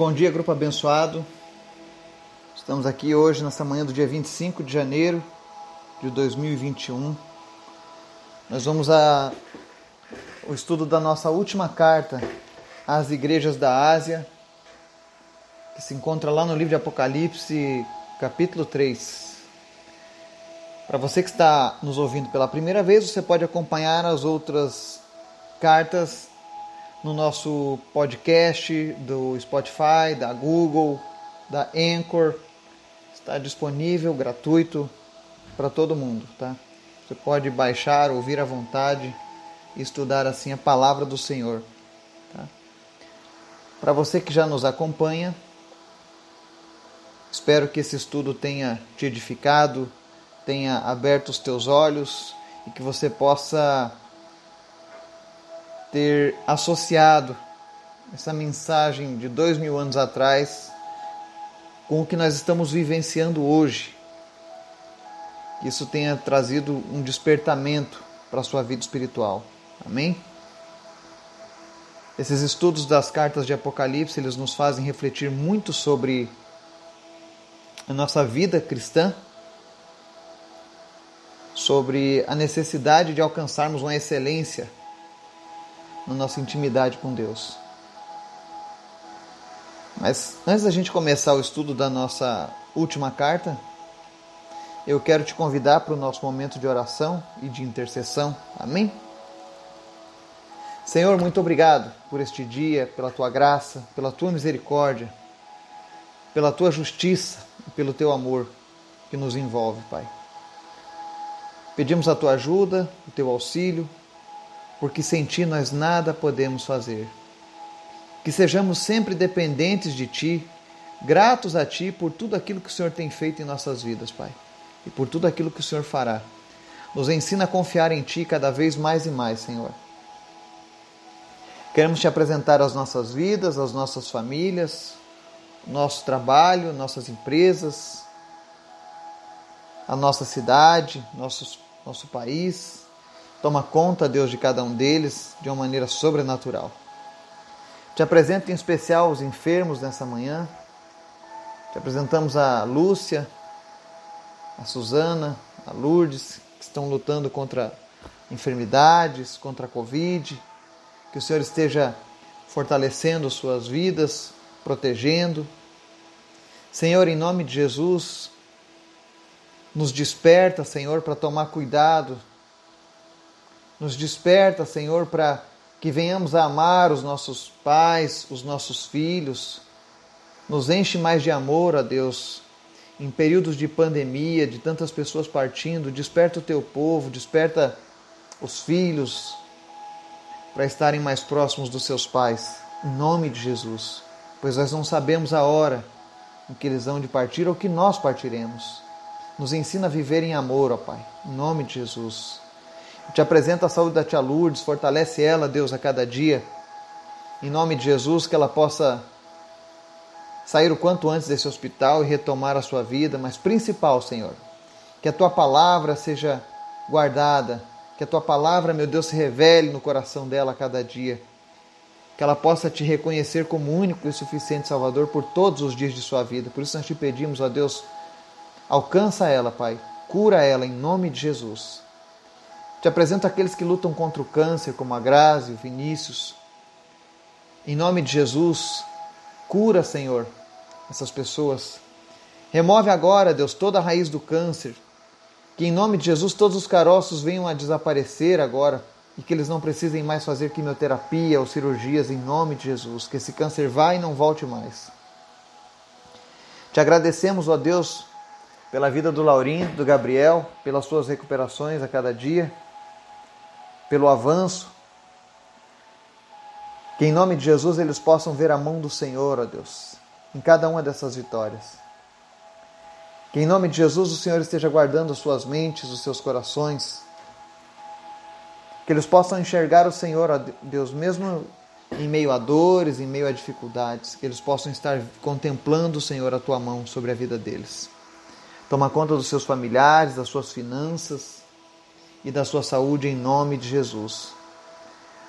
Bom dia, grupo abençoado. Estamos aqui hoje, nessa manhã do dia 25 de janeiro de 2021. Nós vamos a o estudo da nossa última carta às igrejas da Ásia, que se encontra lá no livro de Apocalipse, capítulo 3. Para você que está nos ouvindo pela primeira vez, você pode acompanhar as outras cartas no nosso podcast do Spotify, da Google, da Anchor. Está disponível, gratuito para todo mundo, tá? Você pode baixar, ouvir à vontade e estudar assim a palavra do Senhor. Tá? Para você que já nos acompanha, espero que esse estudo tenha te edificado, tenha aberto os teus olhos e que você possa ter associado essa mensagem de dois mil anos atrás com o que nós estamos vivenciando hoje. Que isso tenha trazido um despertamento para a sua vida espiritual. Amém? Esses estudos das cartas de Apocalipse, eles nos fazem refletir muito sobre a nossa vida cristã, sobre a necessidade de alcançarmos uma excelência na nossa intimidade com Deus. Mas antes da gente começar o estudo da nossa última carta, eu quero te convidar para o nosso momento de oração e de intercessão. Amém? Senhor, muito obrigado por este dia, pela tua graça, pela tua misericórdia, pela tua justiça e pelo teu amor que nos envolve, Pai. Pedimos a tua ajuda, o teu auxílio, porque sem ti nós nada podemos fazer. Que sejamos sempre dependentes de ti, gratos a ti por tudo aquilo que o Senhor tem feito em nossas vidas, Pai, e por tudo aquilo que o Senhor fará. Nos ensina a confiar em ti cada vez mais e mais, Senhor. Queremos te apresentar as nossas vidas, as nossas famílias, nosso trabalho, nossas empresas, a nossa cidade, nosso, nosso país. Toma conta, Deus, de cada um deles de uma maneira sobrenatural. Te apresento em especial os enfermos nessa manhã. Te apresentamos a Lúcia, a Suzana, a Lourdes, que estão lutando contra enfermidades, contra a Covid. Que o Senhor esteja fortalecendo suas vidas, protegendo. Senhor, em nome de Jesus, nos desperta, Senhor, para tomar cuidado nos desperta, Senhor, para que venhamos a amar os nossos pais, os nossos filhos. Nos enche mais de amor, a Deus. Em períodos de pandemia, de tantas pessoas partindo, desperta o teu povo, desperta os filhos para estarem mais próximos dos seus pais. Em nome de Jesus. Pois nós não sabemos a hora em que eles vão de partir ou que nós partiremos. Nos ensina a viver em amor, ó Pai. Em nome de Jesus. Te apresento a saúde da tia Lourdes, fortalece ela, Deus, a cada dia. Em nome de Jesus, que ela possa sair o quanto antes desse hospital e retomar a sua vida, mas principal, Senhor, que a tua palavra seja guardada, que a tua palavra, meu Deus, se revele no coração dela a cada dia, que ela possa te reconhecer como único e suficiente Salvador por todos os dias de sua vida. Por isso nós te pedimos, ó Deus, alcança ela, Pai, cura ela em nome de Jesus. Te apresento aqueles que lutam contra o câncer, como a Grazi, o Vinícius. Em nome de Jesus, cura, Senhor, essas pessoas. Remove agora, Deus, toda a raiz do câncer. Que em nome de Jesus todos os caroços venham a desaparecer agora e que eles não precisem mais fazer quimioterapia ou cirurgias em nome de Jesus. Que esse câncer vá e não volte mais. Te agradecemos, ó Deus, pela vida do Laurinho, do Gabriel, pelas suas recuperações a cada dia pelo avanço. Que em nome de Jesus eles possam ver a mão do Senhor, ó Deus, em cada uma dessas vitórias. Que em nome de Jesus o Senhor esteja guardando suas mentes, os seus corações. Que eles possam enxergar o Senhor, ó Deus, mesmo em meio a dores, em meio a dificuldades. Que eles possam estar contemplando, Senhor, a tua mão sobre a vida deles. Toma conta dos seus familiares, das suas finanças e da sua saúde em nome de Jesus.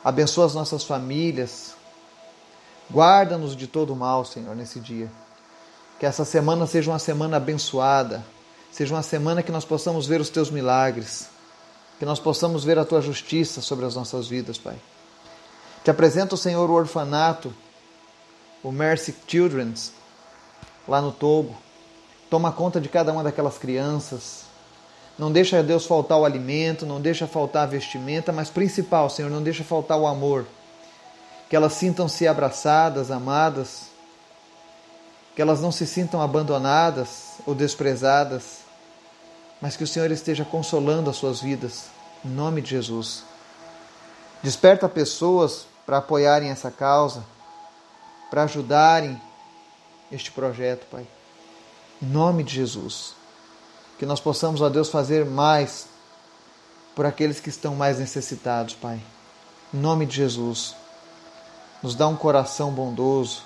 Abençoa as nossas famílias, Guarda-nos de todo mal, Senhor, nesse dia. Que essa semana seja uma semana abençoada, seja uma semana que nós possamos ver os teus milagres, que nós possamos ver a tua justiça sobre as nossas vidas, Pai. Te apresento, Senhor, o orfanato, o Mercy Children's, lá no Togo. Toma conta de cada uma daquelas crianças. Não deixa Deus faltar o alimento, não deixa faltar a vestimenta, mas principal, Senhor, não deixa faltar o amor. Que elas sintam-se abraçadas, amadas, que elas não se sintam abandonadas ou desprezadas, mas que o Senhor esteja consolando as suas vidas, em nome de Jesus. Desperta pessoas para apoiarem essa causa, para ajudarem este projeto, Pai. Em nome de Jesus. Que nós possamos, ó Deus, fazer mais por aqueles que estão mais necessitados, Pai. Em nome de Jesus. Nos dá um coração bondoso.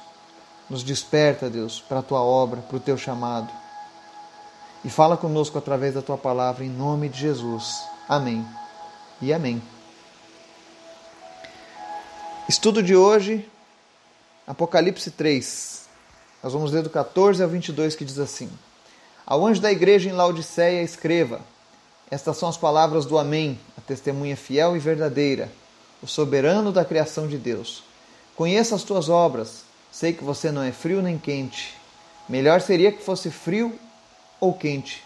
Nos desperta, Deus, para a tua obra, para o teu chamado. E fala conosco através da tua palavra, em nome de Jesus. Amém. E amém. Estudo de hoje, Apocalipse 3. Nós vamos ler do 14 ao 22 que diz assim: Ao anjo da igreja em Laodiceia escreva: Estas são as palavras do Amém, a testemunha fiel e verdadeira, o soberano da criação de Deus. Conheça as tuas obras, sei que você não é frio nem quente. Melhor seria que fosse frio ou quente.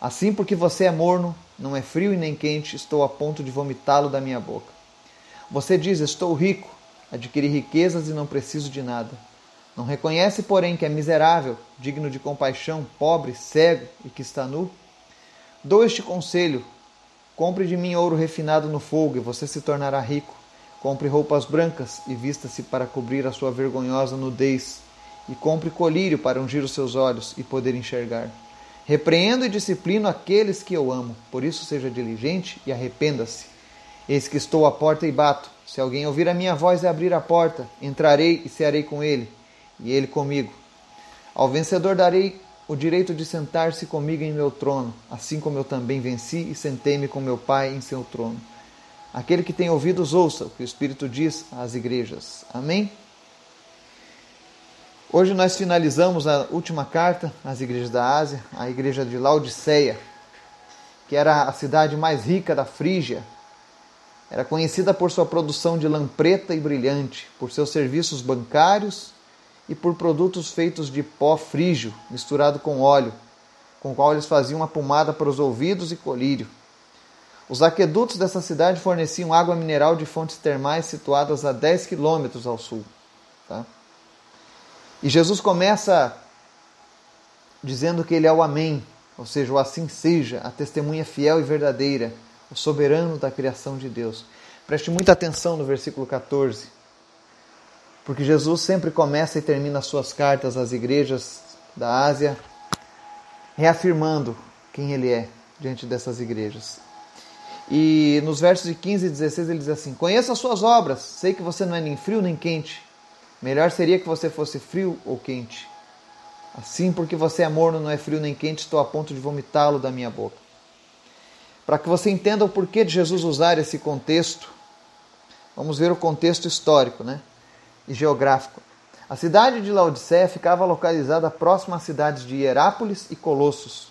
Assim, porque você é morno, não é frio e nem quente, estou a ponto de vomitá-lo da minha boca. Você diz: Estou rico, adquiri riquezas e não preciso de nada não reconhece, porém, que é miserável, digno de compaixão, pobre, cego e que está nu? Dou este conselho: compre de mim ouro refinado no fogo e você se tornará rico. Compre roupas brancas e vista-se para cobrir a sua vergonhosa nudez. E compre colírio para ungir os seus olhos e poder enxergar. Repreendo e disciplino aqueles que eu amo, por isso seja diligente e arrependa-se. Eis que estou à porta e bato. Se alguém ouvir a minha voz e abrir a porta, entrarei e cearei com ele e ele comigo. Ao vencedor darei o direito de sentar-se comigo em meu trono, assim como eu também venci e sentei-me com meu Pai em seu trono. Aquele que tem ouvidos, ouça o que o Espírito diz às igrejas. Amém? Hoje nós finalizamos a última carta às igrejas da Ásia, a igreja de Laodiceia, que era a cidade mais rica da Frígia. Era conhecida por sua produção de lã preta e brilhante, por seus serviços bancários e por produtos feitos de pó frígio misturado com óleo, com o qual eles faziam uma pomada para os ouvidos e colírio. Os aquedutos dessa cidade forneciam água mineral de fontes termais situadas a 10 quilômetros ao sul. Tá? E Jesus começa dizendo que ele é o Amém, ou seja, o assim seja, a testemunha fiel e verdadeira, o soberano da criação de Deus. Preste muita atenção no versículo 14 porque Jesus sempre começa e termina suas cartas às igrejas da Ásia reafirmando quem ele é diante dessas igrejas. E nos versos de 15 e 16 ele diz assim: Conheça as suas obras, sei que você não é nem frio nem quente. Melhor seria que você fosse frio ou quente. Assim, porque você é morno, não é frio nem quente, estou a ponto de vomitá-lo da minha boca. Para que você entenda o porquê de Jesus usar esse contexto, vamos ver o contexto histórico, né? E geográfico. A cidade de Laodiceia ficava localizada próxima às cidades de Hierápolis e Colossos.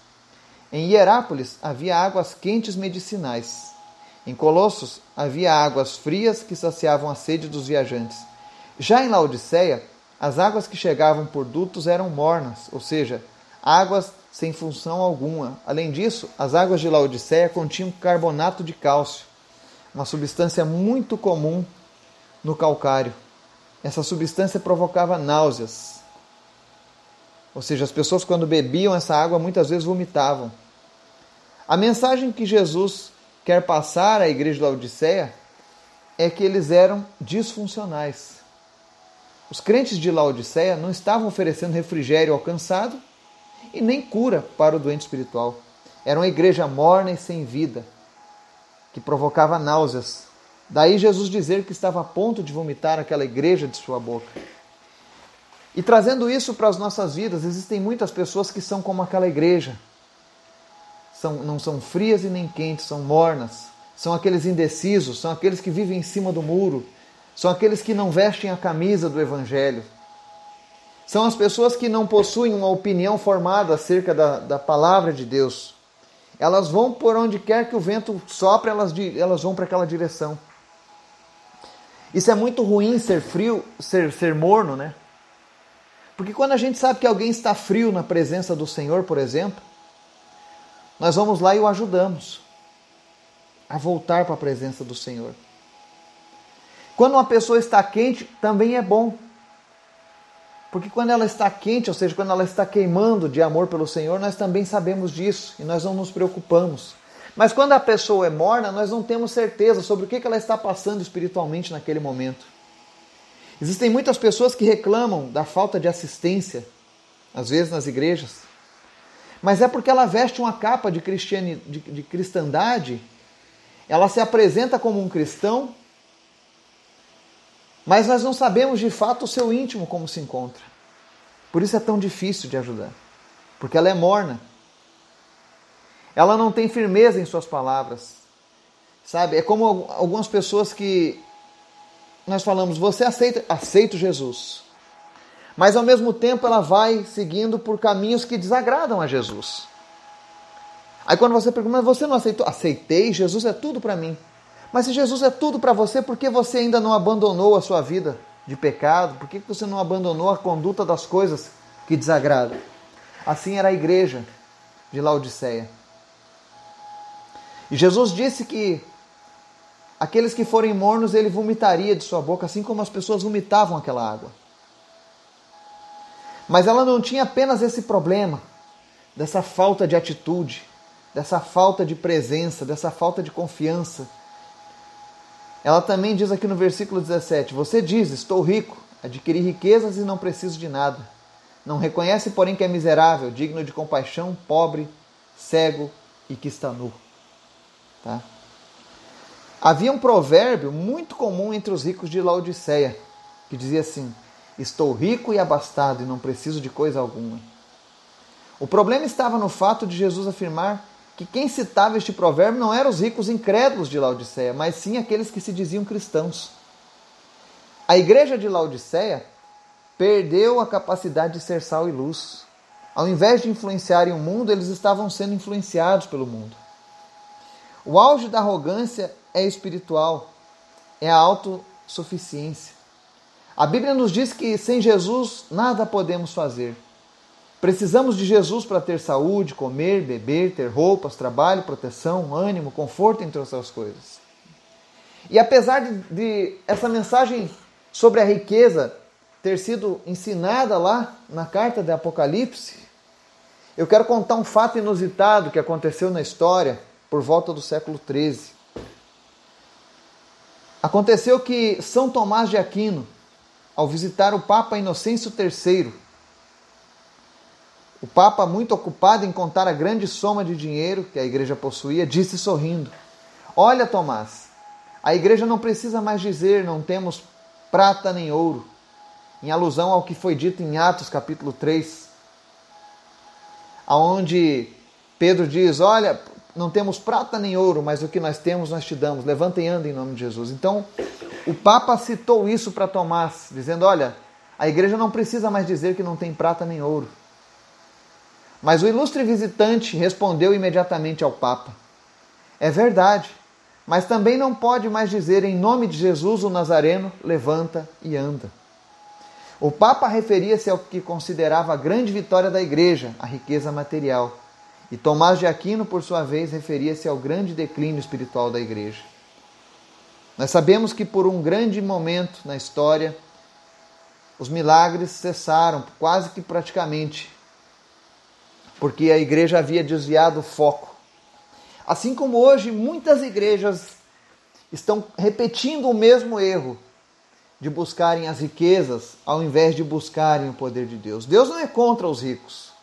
Em Hierápolis havia águas quentes medicinais. Em Colossos havia águas frias que saciavam a sede dos viajantes. Já em Laodiceia, as águas que chegavam por dutos eram mornas, ou seja, águas sem função alguma. Além disso, as águas de Laodiceia continham carbonato de cálcio, uma substância muito comum no calcário. Essa substância provocava náuseas. Ou seja, as pessoas, quando bebiam essa água, muitas vezes vomitavam. A mensagem que Jesus quer passar à igreja de Laodiceia é que eles eram disfuncionais. Os crentes de Laodiceia não estavam oferecendo refrigério alcançado e nem cura para o doente espiritual. Era uma igreja morna e sem vida, que provocava náuseas Daí Jesus dizer que estava a ponto de vomitar aquela igreja de sua boca. E trazendo isso para as nossas vidas, existem muitas pessoas que são como aquela igreja. São, não são frias e nem quentes, são mornas. São aqueles indecisos, são aqueles que vivem em cima do muro. São aqueles que não vestem a camisa do Evangelho. São as pessoas que não possuem uma opinião formada acerca da, da palavra de Deus. Elas vão por onde quer que o vento sopre, elas, elas vão para aquela direção. Isso é muito ruim ser frio, ser, ser morno, né? Porque quando a gente sabe que alguém está frio na presença do Senhor, por exemplo, nós vamos lá e o ajudamos a voltar para a presença do Senhor. Quando uma pessoa está quente, também é bom. Porque quando ela está quente, ou seja, quando ela está queimando de amor pelo Senhor, nós também sabemos disso e nós não nos preocupamos. Mas quando a pessoa é morna, nós não temos certeza sobre o que ela está passando espiritualmente naquele momento. Existem muitas pessoas que reclamam da falta de assistência, às vezes nas igrejas, mas é porque ela veste uma capa de, cristiani, de, de cristandade, ela se apresenta como um cristão, mas nós não sabemos de fato o seu íntimo como se encontra. Por isso é tão difícil de ajudar, porque ela é morna. Ela não tem firmeza em suas palavras. Sabe? É como algumas pessoas que nós falamos, você aceita, aceito Jesus. Mas ao mesmo tempo ela vai seguindo por caminhos que desagradam a Jesus. Aí quando você pergunta, mas você não aceitou? Aceitei, Jesus é tudo para mim. Mas se Jesus é tudo para você, por que você ainda não abandonou a sua vida de pecado? Por que você não abandonou a conduta das coisas que desagradam? Assim era a igreja de Laodiceia. E Jesus disse que Aqueles que forem mornos, ele vomitaria de sua boca, assim como as pessoas vomitavam aquela água. Mas ela não tinha apenas esse problema, dessa falta de atitude, dessa falta de presença, dessa falta de confiança. Ela também diz aqui no versículo 17: Você diz, estou rico, adquiri riquezas e não preciso de nada. Não reconhece, porém, que é miserável, digno de compaixão, pobre, cego e que está nu. Tá? Havia um provérbio muito comum entre os ricos de Laodiceia, que dizia assim: Estou rico e abastado e não preciso de coisa alguma. O problema estava no fato de Jesus afirmar que quem citava este provérbio não eram os ricos incrédulos de Laodiceia, mas sim aqueles que se diziam cristãos. A igreja de Laodiceia perdeu a capacidade de ser sal e luz. Ao invés de influenciarem o mundo, eles estavam sendo influenciados pelo mundo. O auge da arrogância é espiritual, é a autossuficiência. A Bíblia nos diz que sem Jesus nada podemos fazer. Precisamos de Jesus para ter saúde, comer, beber, ter roupas, trabalho, proteção, ânimo, conforto, entre outras coisas. E apesar de, de essa mensagem sobre a riqueza ter sido ensinada lá na carta de Apocalipse, eu quero contar um fato inusitado que aconteceu na história por volta do século XIII. Aconteceu que São Tomás de Aquino, ao visitar o Papa Inocêncio III, o Papa, muito ocupado em contar a grande soma de dinheiro que a igreja possuía, disse sorrindo: Olha, Tomás, a igreja não precisa mais dizer não temos prata nem ouro, em alusão ao que foi dito em Atos capítulo 3, aonde Pedro diz: Olha, não temos prata nem ouro, mas o que nós temos nós te damos. Levanta e anda em nome de Jesus. Então, o Papa citou isso para Tomás, dizendo: olha, a igreja não precisa mais dizer que não tem prata nem ouro. Mas o ilustre visitante respondeu imediatamente ao Papa: É verdade, mas também não pode mais dizer em nome de Jesus o Nazareno, levanta e anda. O Papa referia-se ao que considerava a grande vitória da igreja, a riqueza material. E Tomás de Aquino, por sua vez, referia-se ao grande declínio espiritual da igreja. Nós sabemos que por um grande momento na história, os milagres cessaram, quase que praticamente, porque a igreja havia desviado o foco. Assim como hoje muitas igrejas estão repetindo o mesmo erro de buscarem as riquezas ao invés de buscarem o poder de Deus. Deus não é contra os ricos.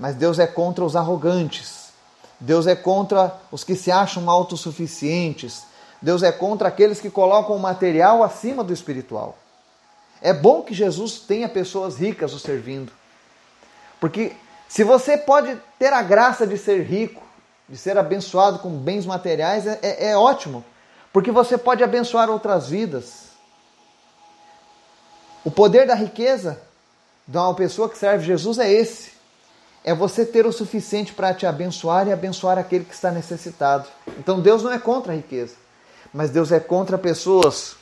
Mas Deus é contra os arrogantes. Deus é contra os que se acham autossuficientes. Deus é contra aqueles que colocam o material acima do espiritual. É bom que Jesus tenha pessoas ricas o servindo. Porque se você pode ter a graça de ser rico, de ser abençoado com bens materiais, é, é, é ótimo. Porque você pode abençoar outras vidas. O poder da riqueza de uma pessoa que serve Jesus é esse. É você ter o suficiente para te abençoar e abençoar aquele que está necessitado. Então Deus não é contra a riqueza, mas Deus é contra pessoas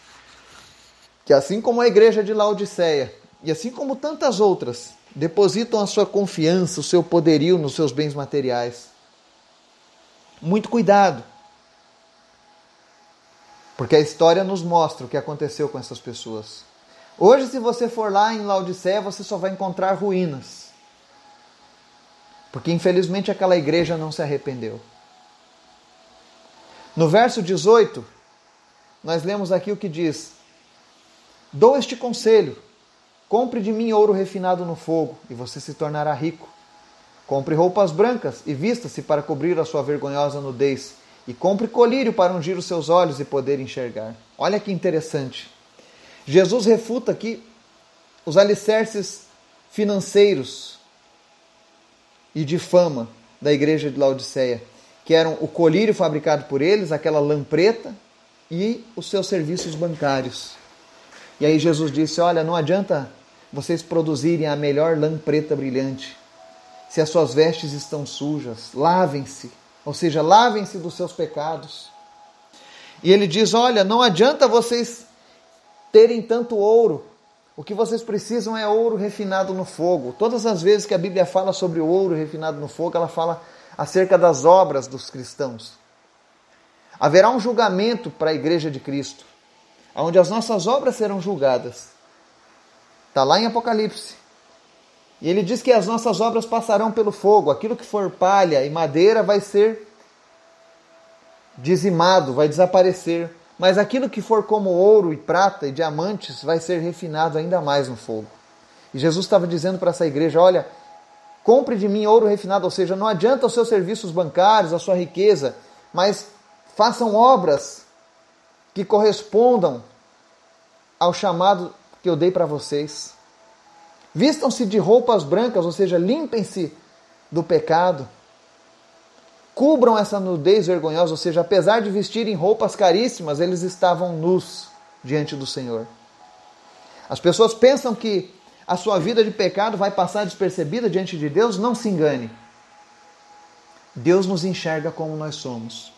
que, assim como a igreja de Laodiceia, e assim como tantas outras, depositam a sua confiança, o seu poderio nos seus bens materiais. Muito cuidado. Porque a história nos mostra o que aconteceu com essas pessoas. Hoje, se você for lá em Laodiceia, você só vai encontrar ruínas. Porque infelizmente aquela igreja não se arrependeu. No verso 18, nós lemos aqui o que diz: Dou este conselho: compre de mim ouro refinado no fogo, e você se tornará rico. Compre roupas brancas e vista-se para cobrir a sua vergonhosa nudez, e compre colírio para ungir os seus olhos e poder enxergar. Olha que interessante. Jesus refuta aqui os alicerces financeiros e de fama da igreja de Laodiceia, que eram o colírio fabricado por eles, aquela lampreta e os seus serviços bancários. E aí Jesus disse: Olha, não adianta vocês produzirem a melhor lampreta brilhante se as suas vestes estão sujas, lavem-se, ou seja, lavem-se dos seus pecados. E ele diz: Olha, não adianta vocês terem tanto ouro. O que vocês precisam é ouro refinado no fogo. Todas as vezes que a Bíblia fala sobre o ouro refinado no fogo, ela fala acerca das obras dos cristãos. Haverá um julgamento para a igreja de Cristo, onde as nossas obras serão julgadas. Está lá em Apocalipse. E ele diz que as nossas obras passarão pelo fogo. Aquilo que for palha e madeira vai ser dizimado, vai desaparecer mas aquilo que for como ouro e prata e diamantes vai ser refinado ainda mais no fogo. E Jesus estava dizendo para essa igreja: olha, compre de mim ouro refinado, ou seja, não adianta os seus serviços bancários, a sua riqueza, mas façam obras que correspondam ao chamado que eu dei para vocês. Vistam-se de roupas brancas, ou seja, limpem-se do pecado cubram essa nudez vergonhosa, ou seja, apesar de vestirem roupas caríssimas, eles estavam nus diante do Senhor. As pessoas pensam que a sua vida de pecado vai passar despercebida diante de Deus, não se engane. Deus nos enxerga como nós somos.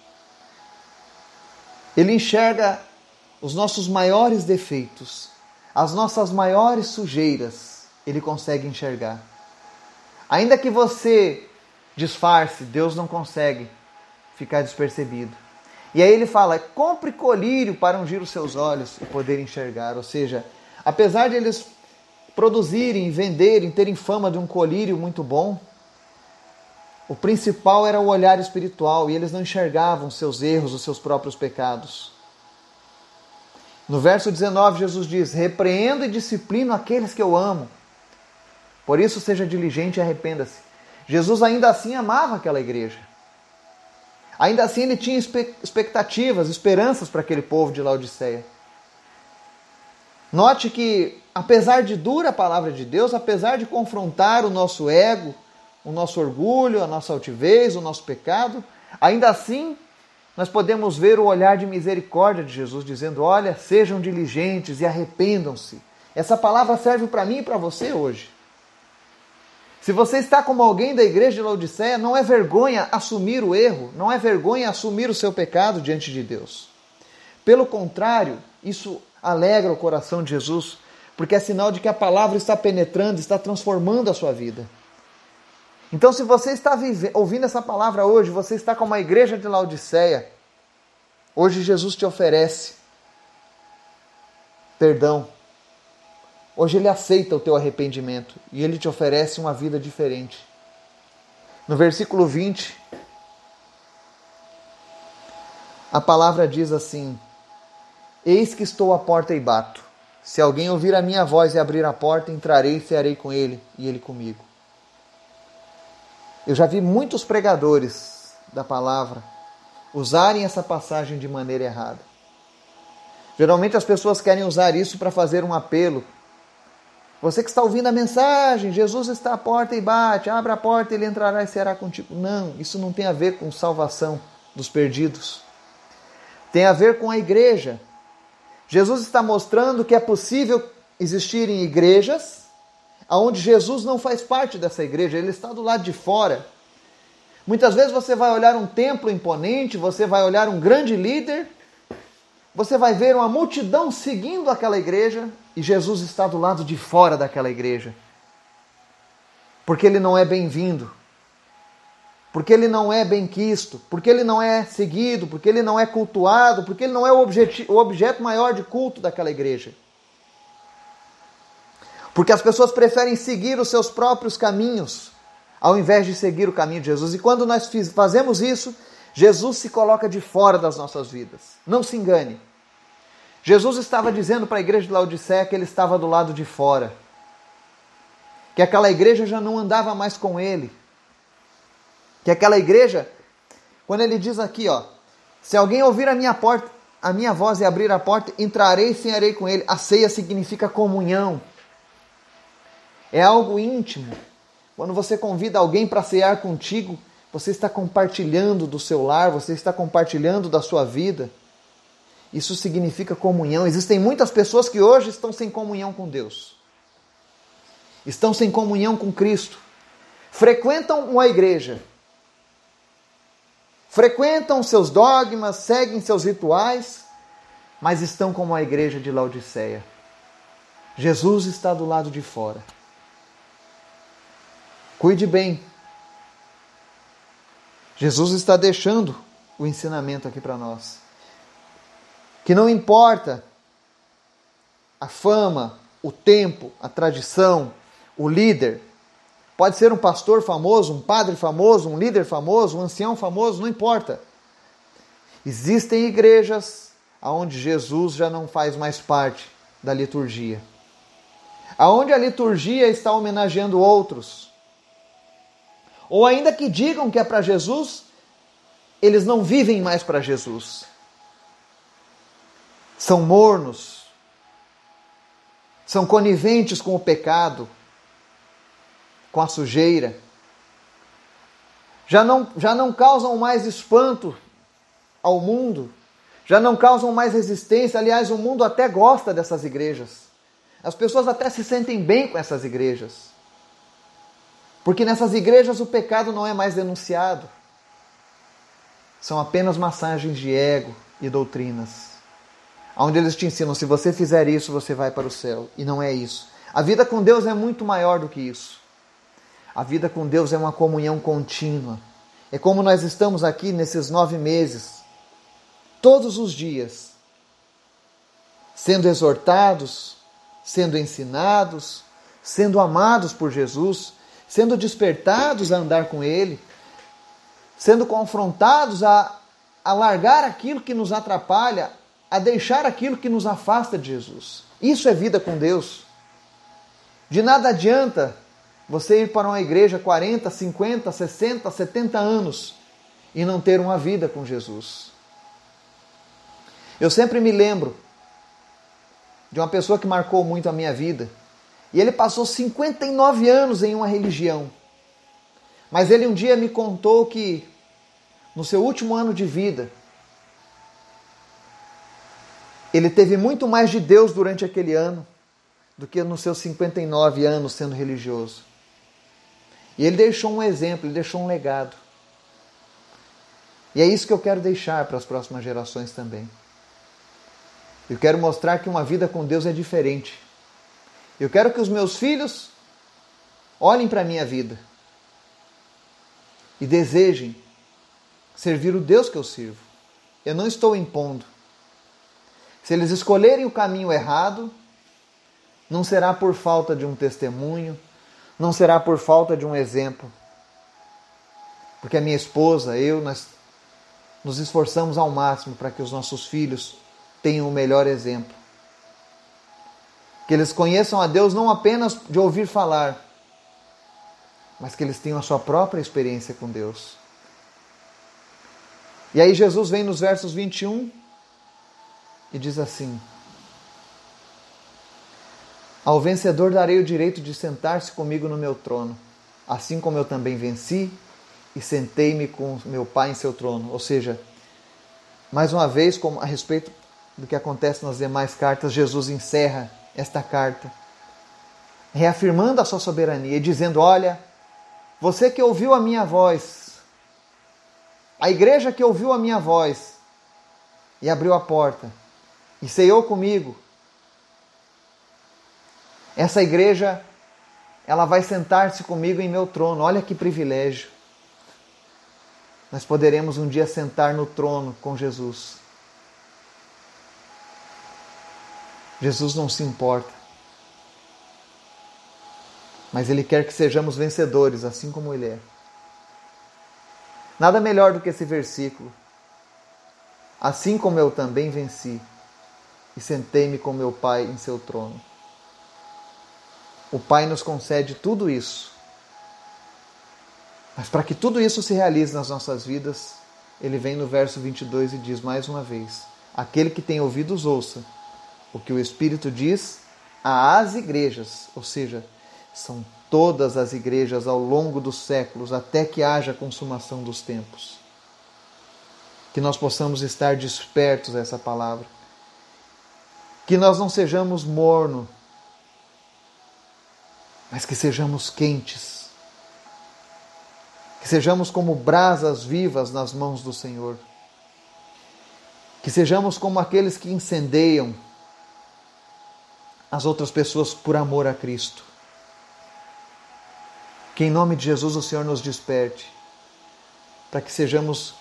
Ele enxerga os nossos maiores defeitos, as nossas maiores sujeiras, ele consegue enxergar. Ainda que você disfarce, Deus não consegue ficar despercebido. E aí ele fala: compre colírio para ungir os seus olhos e poder enxergar. Ou seja, apesar de eles produzirem, venderem, terem fama de um colírio muito bom, o principal era o olhar espiritual e eles não enxergavam seus erros, os seus próprios pecados. No verso 19, Jesus diz: Repreendo e disciplino aqueles que eu amo. Por isso, seja diligente e arrependa-se. Jesus ainda assim amava aquela igreja. Ainda assim ele tinha expectativas, esperanças para aquele povo de Laodiceia. Note que, apesar de dura a palavra de Deus, apesar de confrontar o nosso ego, o nosso orgulho, a nossa altivez, o nosso pecado, ainda assim nós podemos ver o olhar de misericórdia de Jesus dizendo: Olha, sejam diligentes e arrependam-se. Essa palavra serve para mim e para você hoje. Se você está como alguém da igreja de Laodiceia, não é vergonha assumir o erro, não é vergonha assumir o seu pecado diante de Deus. Pelo contrário, isso alegra o coração de Jesus, porque é sinal de que a palavra está penetrando, está transformando a sua vida. Então, se você está ouvindo essa palavra hoje, você está como a igreja de Laodiceia, hoje Jesus te oferece perdão, Hoje ele aceita o teu arrependimento e ele te oferece uma vida diferente. No versículo 20, a palavra diz assim: Eis que estou à porta e bato. Se alguém ouvir a minha voz e abrir a porta, entrarei e cearei com ele e ele comigo. Eu já vi muitos pregadores da palavra usarem essa passagem de maneira errada. Geralmente as pessoas querem usar isso para fazer um apelo você que está ouvindo a mensagem, Jesus está à porta e bate, abra a porta, ele entrará e será contigo. Não, isso não tem a ver com salvação dos perdidos. Tem a ver com a igreja. Jesus está mostrando que é possível existirem igrejas onde Jesus não faz parte dessa igreja, ele está do lado de fora. Muitas vezes você vai olhar um templo imponente, você vai olhar um grande líder, você vai ver uma multidão seguindo aquela igreja e Jesus está do lado de fora daquela igreja. Porque ele não é bem-vindo, porque ele não é bem-quisto, porque ele não é seguido, porque ele não é cultuado, porque ele não é o, o objeto maior de culto daquela igreja. Porque as pessoas preferem seguir os seus próprios caminhos ao invés de seguir o caminho de Jesus. E quando nós fazemos isso, Jesus se coloca de fora das nossas vidas. Não se engane. Jesus estava dizendo para a igreja de Laodiceia que ele estava do lado de fora. Que aquela igreja já não andava mais com ele. Que aquela igreja, quando ele diz aqui, ó, se alguém ouvir a minha porta, a minha voz e abrir a porta, entrarei e cearei com ele. A ceia significa comunhão. É algo íntimo. Quando você convida alguém para cear contigo, você está compartilhando do seu lar, você está compartilhando da sua vida. Isso significa comunhão. Existem muitas pessoas que hoje estão sem comunhão com Deus. Estão sem comunhão com Cristo. Frequentam uma igreja. Frequentam seus dogmas, seguem seus rituais, mas estão como a igreja de Laodiceia. Jesus está do lado de fora. Cuide bem. Jesus está deixando o ensinamento aqui para nós. Que não importa a fama, o tempo, a tradição, o líder. Pode ser um pastor famoso, um padre famoso, um líder famoso, um ancião famoso, não importa. Existem igrejas onde Jesus já não faz mais parte da liturgia. Aonde a liturgia está homenageando outros ou ainda que digam que é para Jesus, eles não vivem mais para Jesus. São mornos, são coniventes com o pecado, com a sujeira. Já não, já não causam mais espanto ao mundo, já não causam mais resistência. Aliás, o mundo até gosta dessas igrejas. As pessoas até se sentem bem com essas igrejas. Porque nessas igrejas o pecado não é mais denunciado. São apenas massagens de ego e doutrinas. Onde eles te ensinam: se você fizer isso, você vai para o céu. E não é isso. A vida com Deus é muito maior do que isso. A vida com Deus é uma comunhão contínua. É como nós estamos aqui nesses nove meses, todos os dias, sendo exortados, sendo ensinados, sendo amados por Jesus sendo despertados a andar com Ele, sendo confrontados a, a largar aquilo que nos atrapalha, a deixar aquilo que nos afasta de Jesus. Isso é vida com Deus. De nada adianta você ir para uma igreja 40, 50, 60, 70 anos e não ter uma vida com Jesus. Eu sempre me lembro de uma pessoa que marcou muito a minha vida. E ele passou 59 anos em uma religião. Mas ele um dia me contou que no seu último ano de vida, ele teve muito mais de Deus durante aquele ano do que nos seus 59 anos sendo religioso. E ele deixou um exemplo, ele deixou um legado. E é isso que eu quero deixar para as próximas gerações também. Eu quero mostrar que uma vida com Deus é diferente eu quero que os meus filhos olhem para a minha vida e desejem servir o Deus que eu sirvo. Eu não estou impondo. Se eles escolherem o caminho errado, não será por falta de um testemunho, não será por falta de um exemplo. Porque a minha esposa, eu, nós nos esforçamos ao máximo para que os nossos filhos tenham o melhor exemplo que eles conheçam a Deus não apenas de ouvir falar, mas que eles tenham a sua própria experiência com Deus. E aí Jesus vem nos versos 21 e diz assim: Ao vencedor darei o direito de sentar-se comigo no meu trono, assim como eu também venci e sentei-me com meu Pai em seu trono. Ou seja, mais uma vez, a respeito do que acontece nas demais cartas, Jesus encerra esta carta, reafirmando a sua soberania e dizendo: Olha, você que ouviu a minha voz, a igreja que ouviu a minha voz e abriu a porta e ceiou comigo, essa igreja ela vai sentar-se comigo em meu trono. Olha que privilégio. Nós poderemos um dia sentar no trono com Jesus. Jesus não se importa. Mas Ele quer que sejamos vencedores, assim como Ele é. Nada melhor do que esse versículo. Assim como eu também venci e sentei-me com meu Pai em seu trono. O Pai nos concede tudo isso. Mas para que tudo isso se realize nas nossas vidas, ele vem no verso 22 e diz mais uma vez: Aquele que tem ouvidos, ouça o que o Espírito diz às igrejas, ou seja, são todas as igrejas ao longo dos séculos, até que haja a consumação dos tempos. Que nós possamos estar despertos a essa palavra. Que nós não sejamos morno, mas que sejamos quentes. Que sejamos como brasas vivas nas mãos do Senhor. Que sejamos como aqueles que incendeiam as outras pessoas por amor a Cristo. Que em nome de Jesus o Senhor nos desperte, para que sejamos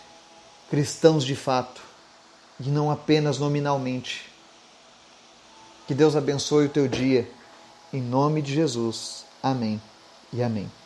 cristãos de fato e não apenas nominalmente. Que Deus abençoe o teu dia, em nome de Jesus. Amém e amém.